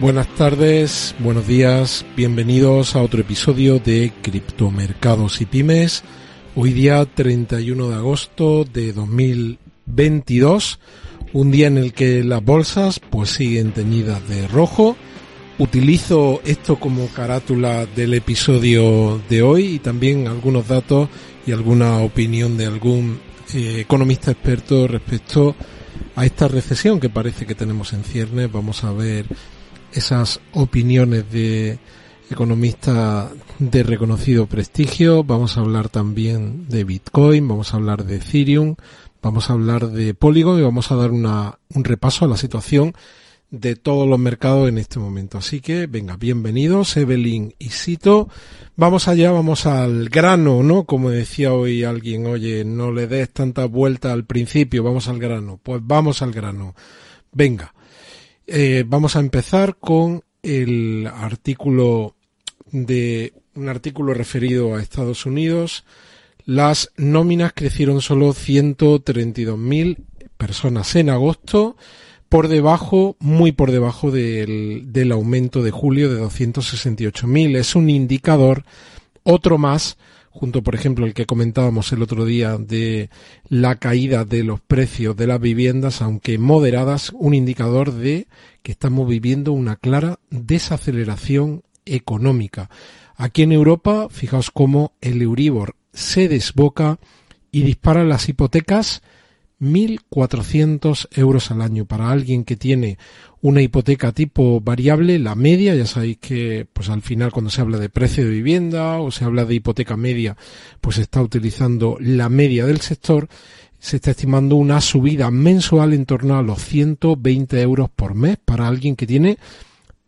Buenas tardes, buenos días, bienvenidos a otro episodio de Criptomercados y Pymes. Hoy día 31 de agosto de 2022, un día en el que las bolsas pues siguen teñidas de rojo. Utilizo esto como carátula del episodio de hoy y también algunos datos y alguna opinión de algún eh, economista experto respecto a esta recesión que parece que tenemos en ciernes. Vamos a ver esas opiniones de economistas de reconocido prestigio. Vamos a hablar también de Bitcoin, vamos a hablar de Ethereum, vamos a hablar de Polygon y vamos a dar una, un repaso a la situación de todos los mercados en este momento. Así que, venga, bienvenidos, Evelyn y Sito. Vamos allá, vamos al grano, ¿no? Como decía hoy alguien, oye, no le des tanta vuelta al principio, vamos al grano. Pues vamos al grano. Venga. Eh, vamos a empezar con el artículo de un artículo referido a Estados Unidos. Las nóminas crecieron solo 132.000 personas en agosto, por debajo, muy por debajo del, del aumento de julio de 268.000. Es un indicador, otro más, junto por ejemplo el que comentábamos el otro día de la caída de los precios de las viviendas, aunque moderadas, un indicador de que estamos viviendo una clara desaceleración económica. Aquí en Europa, fijaos cómo el Euribor se desboca y dispara las hipotecas 1.400 euros al año. Para alguien que tiene una hipoteca tipo variable, la media, ya sabéis que pues al final cuando se habla de precio de vivienda o se habla de hipoteca media, pues se está utilizando la media del sector, se está estimando una subida mensual en torno a los 120 euros por mes para alguien que tiene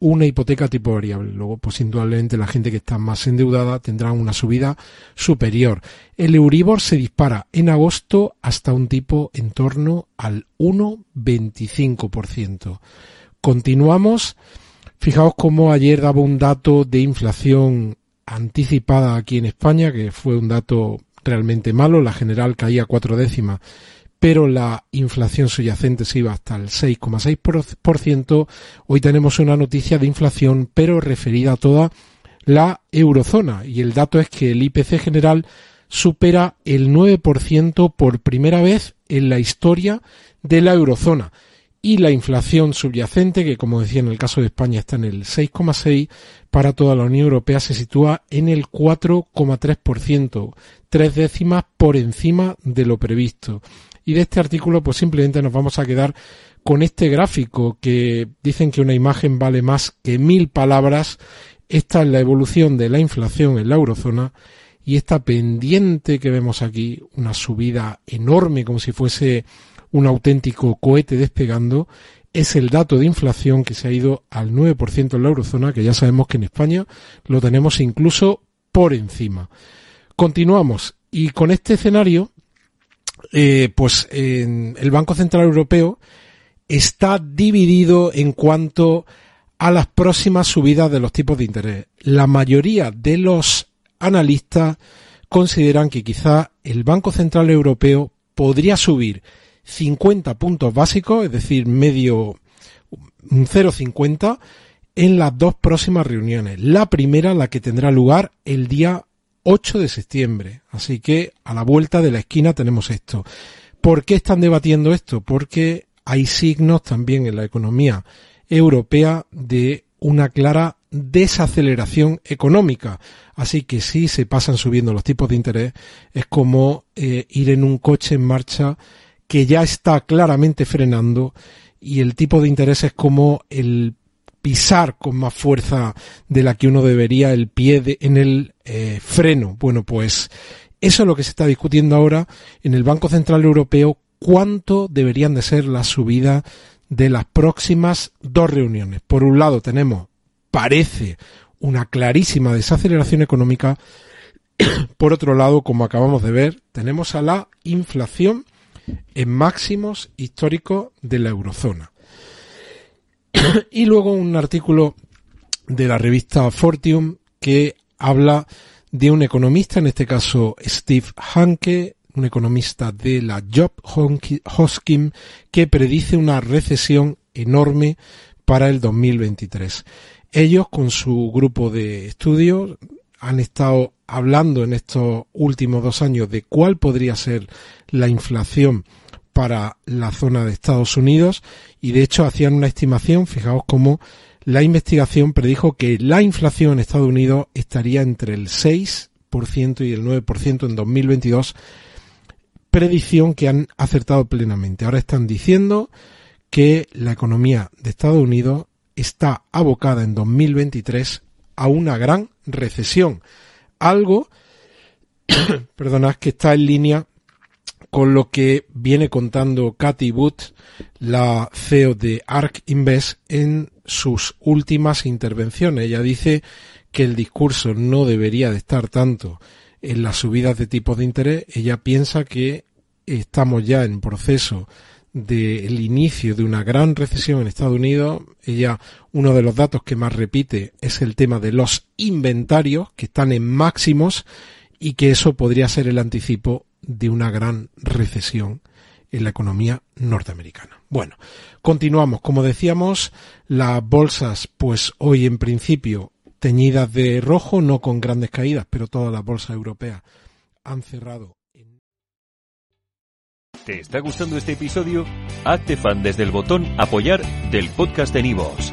una hipoteca tipo variable. Luego, pues indudablemente la gente que está más endeudada tendrá una subida superior. El Euribor se dispara en agosto hasta un tipo en torno al 1,25%. Continuamos. Fijaos cómo ayer daba un dato de inflación anticipada aquí en España, que fue un dato realmente malo. La general caía cuatro décimas pero la inflación subyacente se iba hasta el 6,6%. Hoy tenemos una noticia de inflación, pero referida a toda la eurozona. Y el dato es que el IPC general supera el 9% por primera vez en la historia de la eurozona. Y la inflación subyacente, que como decía en el caso de España está en el 6,6%, para toda la Unión Europea se sitúa en el 4,3%, tres décimas por encima de lo previsto. Y de este artículo pues simplemente nos vamos a quedar con este gráfico que dicen que una imagen vale más que mil palabras. Esta es la evolución de la inflación en la eurozona y esta pendiente que vemos aquí, una subida enorme como si fuese un auténtico cohete despegando, es el dato de inflación que se ha ido al 9% en la eurozona, que ya sabemos que en España lo tenemos incluso por encima. Continuamos y con este escenario eh, pues el Banco Central Europeo está dividido en cuanto a las próximas subidas de los tipos de interés. La mayoría de los analistas consideran que quizá el Banco Central Europeo podría subir 50 puntos básicos, es decir, medio un 0,50 en las dos próximas reuniones. La primera, la que tendrá lugar el día 8 de septiembre. Así que a la vuelta de la esquina tenemos esto. ¿Por qué están debatiendo esto? Porque hay signos también en la economía europea de una clara desaceleración económica. Así que si se pasan subiendo los tipos de interés, es como eh, ir en un coche en marcha que ya está claramente frenando y el tipo de interés es como el pisar con más fuerza de la que uno debería el pie en el eh, freno. Bueno, pues eso es lo que se está discutiendo ahora en el Banco Central Europeo, cuánto deberían de ser las subidas de las próximas dos reuniones. Por un lado tenemos, parece, una clarísima desaceleración económica. Por otro lado, como acabamos de ver, tenemos a la inflación en máximos históricos de la eurozona. y luego un artículo de la revista Fortium que habla de un economista, en este caso Steve Hanke, un economista de la Job Hoskin, que predice una recesión enorme para el 2023. Ellos, con su grupo de estudios, han estado hablando en estos últimos dos años de cuál podría ser la inflación para la zona de Estados Unidos y de hecho hacían una estimación, fijaos cómo la investigación predijo que la inflación en Estados Unidos estaría entre el 6% y el 9% en 2022, predicción que han acertado plenamente. Ahora están diciendo que la economía de Estados Unidos está abocada en 2023 a una gran recesión. Algo, perdonad, que está en línea con lo que viene contando Cathy Wood, la CEO de ARK Invest, en sus últimas intervenciones. Ella dice que el discurso no debería de estar tanto en las subidas de tipos de interés. Ella piensa que estamos ya en proceso del inicio de una gran recesión en Estados Unidos. Ella, uno de los datos que más repite es el tema de los inventarios que están en máximos y que eso podría ser el anticipo de una gran recesión en la economía norteamericana. Bueno, continuamos. Como decíamos, las bolsas, pues hoy en principio teñidas de rojo, no con grandes caídas, pero todas las bolsas europeas han cerrado ¿Te está gustando este episodio? Hazte fan desde el botón Apoyar del podcast de Nivos.